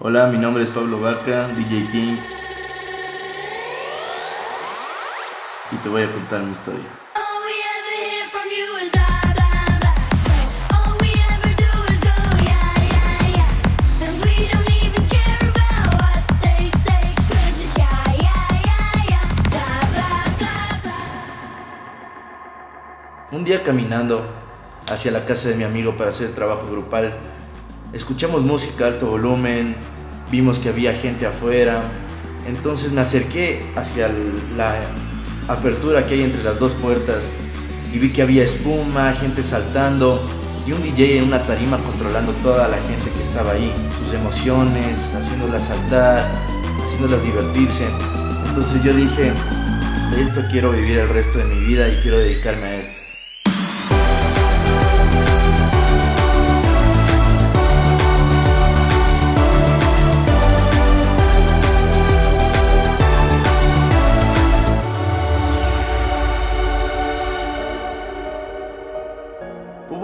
Hola, mi nombre es Pablo Vaca, DJ King. Y te voy a contar mi historia. Un día caminando hacia la casa de mi amigo para hacer trabajo grupal, escuchamos música a alto volumen, vimos que había gente afuera, entonces me acerqué hacia la apertura que hay entre las dos puertas y vi que había espuma, gente saltando y un DJ en una tarima controlando toda la gente que estaba ahí, sus emociones, haciéndolas saltar, haciéndolas divertirse. Entonces yo dije, de esto quiero vivir el resto de mi vida y quiero dedicarme a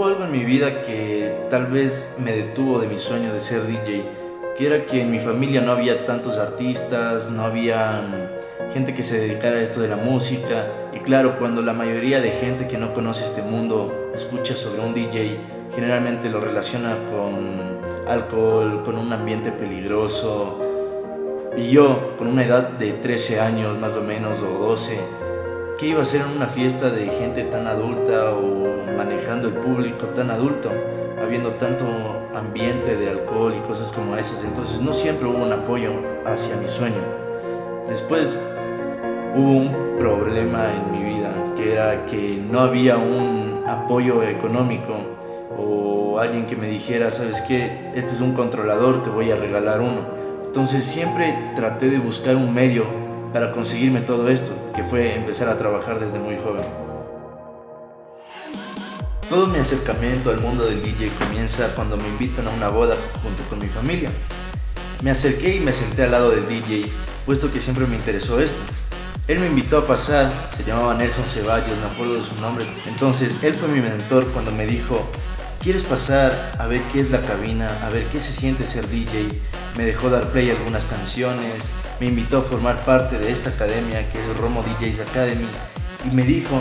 Algo en mi vida que tal vez me detuvo de mi sueño de ser DJ, que era que en mi familia no había tantos artistas, no había gente que se dedicara a esto de la música, y claro, cuando la mayoría de gente que no conoce este mundo escucha sobre un DJ, generalmente lo relaciona con alcohol, con un ambiente peligroso, y yo, con una edad de 13 años más o menos, o 12, ¿qué iba a hacer en una fiesta de gente tan adulta o manejando el público tan adulto? Habiendo tanto ambiente de alcohol y cosas como esas. Entonces no siempre hubo un apoyo hacia mi sueño. Después hubo un problema en mi vida, que era que no había un apoyo económico o alguien que me dijera, sabes qué, este es un controlador, te voy a regalar uno. Entonces siempre traté de buscar un medio para conseguirme todo esto, que fue empezar a trabajar desde muy joven. Todo mi acercamiento al mundo del DJ comienza cuando me invitan a una boda junto con mi familia. Me acerqué y me senté al lado del DJ, puesto que siempre me interesó esto. Él me invitó a pasar, se llamaba Nelson Ceballos, me acuerdo de su nombre. Entonces, él fue mi mentor cuando me dijo, ¿quieres pasar a ver qué es la cabina, a ver qué se siente ser DJ? Me dejó dar play algunas canciones, me invitó a formar parte de esta academia que es Romo DJs Academy y me dijo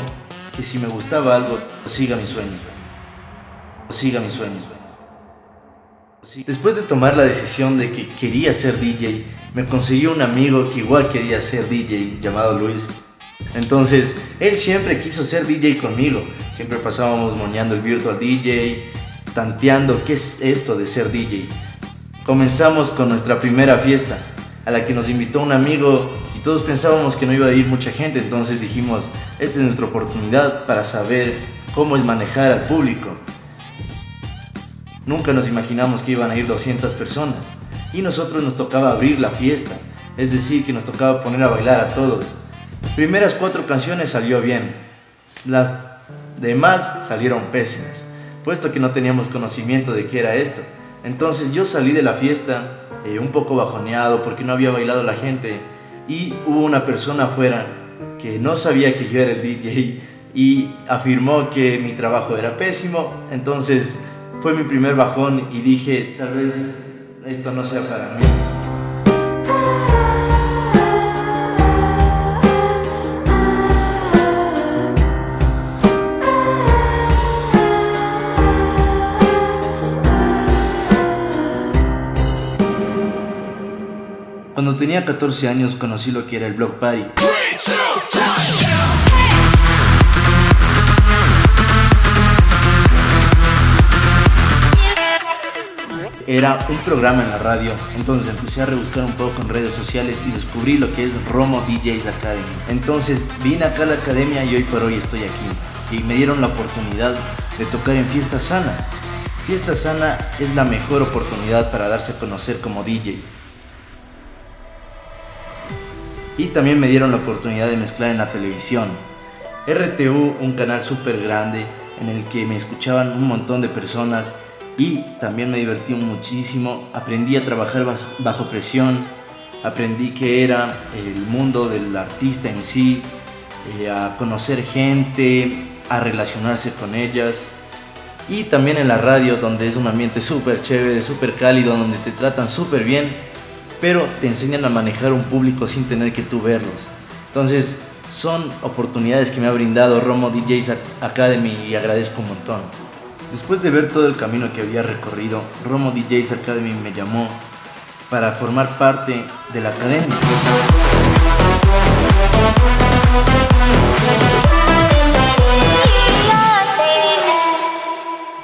que si me gustaba algo, siga mi sueño. Siga. Después de tomar la decisión de que quería ser DJ, me conseguí un amigo que igual quería ser DJ, llamado Luis. Entonces, él siempre quiso ser DJ conmigo. Siempre pasábamos moñando el virtual DJ, tanteando qué es esto de ser DJ. Comenzamos con nuestra primera fiesta, a la que nos invitó un amigo y todos pensábamos que no iba a ir mucha gente, entonces dijimos, esta es nuestra oportunidad para saber cómo es manejar al público. Nunca nos imaginamos que iban a ir 200 personas y nosotros nos tocaba abrir la fiesta, es decir, que nos tocaba poner a bailar a todos. Primeras cuatro canciones salió bien, las demás salieron pésimas, puesto que no teníamos conocimiento de qué era esto. Entonces yo salí de la fiesta eh, un poco bajoneado porque no había bailado la gente y hubo una persona afuera que no sabía que yo era el DJ y afirmó que mi trabajo era pésimo. Entonces fue mi primer bajón y dije, tal vez esto no sea para mí. Cuando tenía 14 años conocí lo que era el Block Party. Era un programa en la radio, entonces empecé a rebuscar un poco en redes sociales y descubrí lo que es Romo DJs Academy. Entonces vine acá a la academia y hoy por hoy estoy aquí. Y me dieron la oportunidad de tocar en Fiesta Sana. Fiesta Sana es la mejor oportunidad para darse a conocer como DJ. Y también me dieron la oportunidad de mezclar en la televisión. RTU, un canal súper grande en el que me escuchaban un montón de personas y también me divertí muchísimo. Aprendí a trabajar bajo, presión, aprendí que era el mundo del artista en sí, eh, a conocer gente, a relacionarse con ellas. Y también en la radio, donde es un ambiente súper chévere, súper cálido, donde te tratan súper bien, pero te enseñan a manejar un público sin tener que tú verlos. Entonces, son oportunidades que me ha brindado Romo DJs Academy y agradezco un montón. Después de ver todo el camino que había recorrido, Romo DJs Academy me llamó para formar parte de la academia.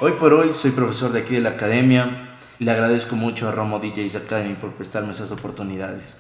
Hoy por hoy soy profesor de aquí de la academia le agradezco mucho a Romo DJs Academy por prestarme esas oportunidades.